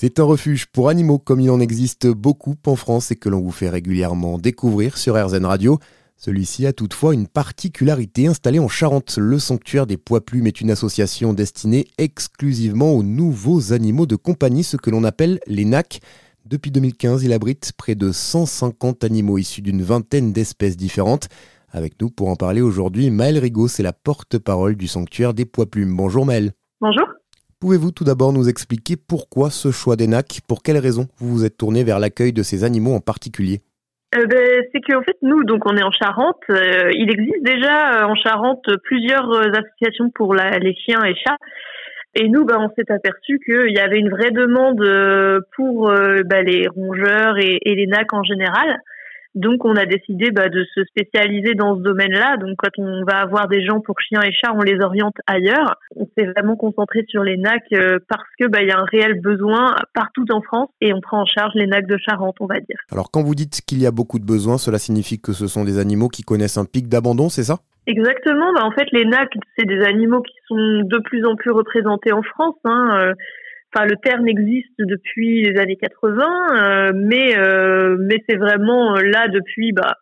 C'est un refuge pour animaux comme il en existe beaucoup en France et que l'on vous fait régulièrement découvrir sur RZN Radio. Celui-ci a toutefois une particularité installée en Charente. Le sanctuaire des poids plumes est une association destinée exclusivement aux nouveaux animaux de compagnie, ce que l'on appelle les NAC. Depuis 2015, il abrite près de 150 animaux issus d'une vingtaine d'espèces différentes. Avec nous pour en parler aujourd'hui, Maëlle Rigaud, c'est la porte-parole du sanctuaire des poids plumes. Bonjour Maëlle. Bonjour. Pouvez-vous tout d'abord nous expliquer pourquoi ce choix des NAC Pour quelles raisons vous vous êtes tourné vers l'accueil de ces animaux en particulier? Euh, ben, c'est qu'en fait nous donc on est en Charente. Euh, il existe déjà euh, en Charente plusieurs associations pour les chiens et chats. Et nous, ben, on s'est aperçu qu'il y avait une vraie demande pour ben, les rongeurs et, les NAC en général. Donc, on a décidé bah, de se spécialiser dans ce domaine-là. Donc, quand on va avoir des gens pour chiens et chats, on les oriente ailleurs. On s'est vraiment concentré sur les NAC euh, parce que bah, il y a un réel besoin partout en France et on prend en charge les NAC de Charente, on va dire. Alors, quand vous dites qu'il y a beaucoup de besoins, cela signifie que ce sont des animaux qui connaissent un pic d'abandon, c'est ça? Exactement. Bah, en fait, les NAC, c'est des animaux qui sont de plus en plus représentés en France. Hein. Euh, Enfin, le terme existe depuis les années 80, euh, mais euh, mais c'est vraiment euh, là depuis bah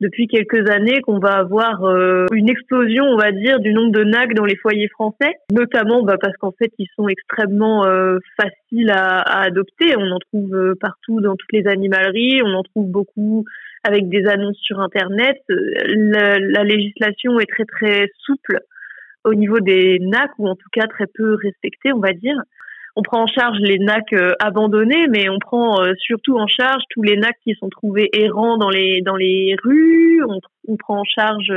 depuis quelques années qu'on va avoir une explosion, on va dire, du nombre de NAC dans les foyers français, notamment bah, parce qu'en fait ils sont extrêmement faciles à, à, adopter. On en trouve partout dans toutes les animaleries, on en trouve beaucoup avec des annonces sur Internet. La, la législation est très très souple au niveau des NAC ou en tout cas très peu respectée, on va dire on prend en charge les NAC euh, abandonnés, mais on prend euh, surtout en charge tous les NAC qui sont trouvés errants dans les dans les rues. On, prend en charge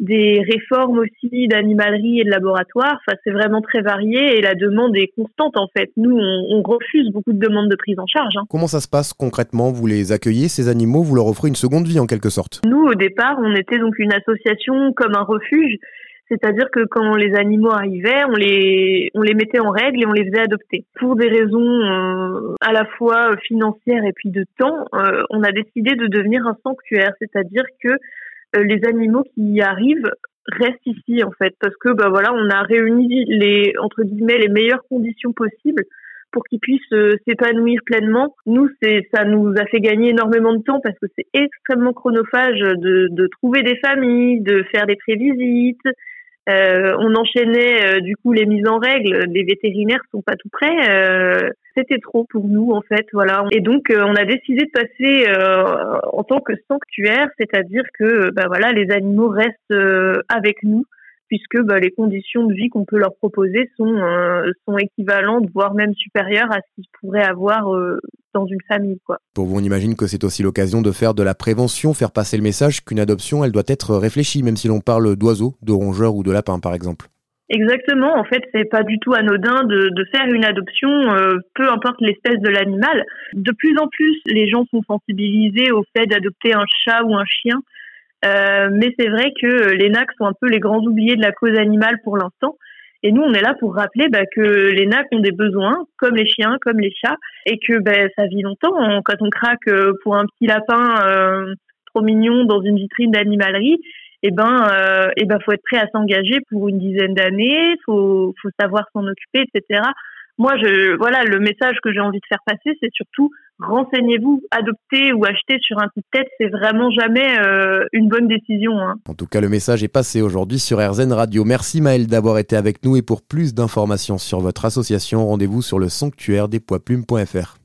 des réformes aussi d'animalerie et de laboratoire. Enfin, c'est vraiment très varié et la demande est constante en fait. Nous, on, refuse beaucoup de demandes de prise en charge. Hein. Comment ça se passe concrètement? Vous les accueillez, ces animaux? Vous leur offrez une seconde vie en quelque sorte? Nous, au départ, on était donc une association comme un refuge c'est-à-dire que quand les animaux arrivaient, on les, on les mettait en règle et on les faisait adopter. Pour des raisons euh, à la fois financières et puis de temps, euh, on a décidé de devenir un sanctuaire, c'est-à-dire que euh, les animaux qui y arrivent restent ici en fait, parce que bah voilà, on a réuni les entre guillemets les meilleures conditions possibles pour qu'ils puissent s'épanouir pleinement. Nous, c'est ça nous a fait gagner énormément de temps parce que c'est extrêmement chronophage de, de trouver des familles, de faire des prévisites, euh, on enchaînait euh, du coup les mises en règle. Les vétérinaires sont pas tout prêts. Euh, c'était trop pour nous en fait, voilà. Et donc on a décidé de passer en tant que sanctuaire, c'est-à-dire que bah voilà les animaux restent avec nous puisque bah, les conditions de vie qu'on peut leur proposer sont, euh, sont équivalentes, voire même supérieures à ce qu'ils pourraient avoir euh, dans une famille. Quoi. Pour vous, on imagine que c'est aussi l'occasion de faire de la prévention, faire passer le message qu'une adoption, elle doit être réfléchie, même si l'on parle d'oiseaux, de rongeurs ou de lapins, par exemple. Exactement. En fait, c'est pas du tout anodin de, de faire une adoption, euh, peu importe l'espèce de l'animal. De plus en plus, les gens sont sensibilisés au fait d'adopter un chat ou un chien euh, mais c'est vrai que les NAC sont un peu les grands oubliés de la cause animale pour l'instant. Et nous, on est là pour rappeler bah, que les NAC ont des besoins, comme les chiens, comme les chats, et que bah, ça vit longtemps. Quand on craque euh, pour un petit lapin euh, trop mignon dans une vitrine d'animalerie, eh ben, euh, eh ben, faut être prêt à s'engager pour une dizaine d'années. Faut, faut savoir s'en occuper, etc moi, je, voilà, le message que j'ai envie de faire passer, c'est surtout renseignez-vous, adopter ou acheter sur un coup de tête, c'est vraiment jamais euh, une bonne décision. Hein. En tout cas, le message est passé aujourd'hui sur RZN Radio. Merci Maëlle d'avoir été avec nous et pour plus d'informations sur votre association, rendez-vous sur le sanctuaire des poids plumes.fr.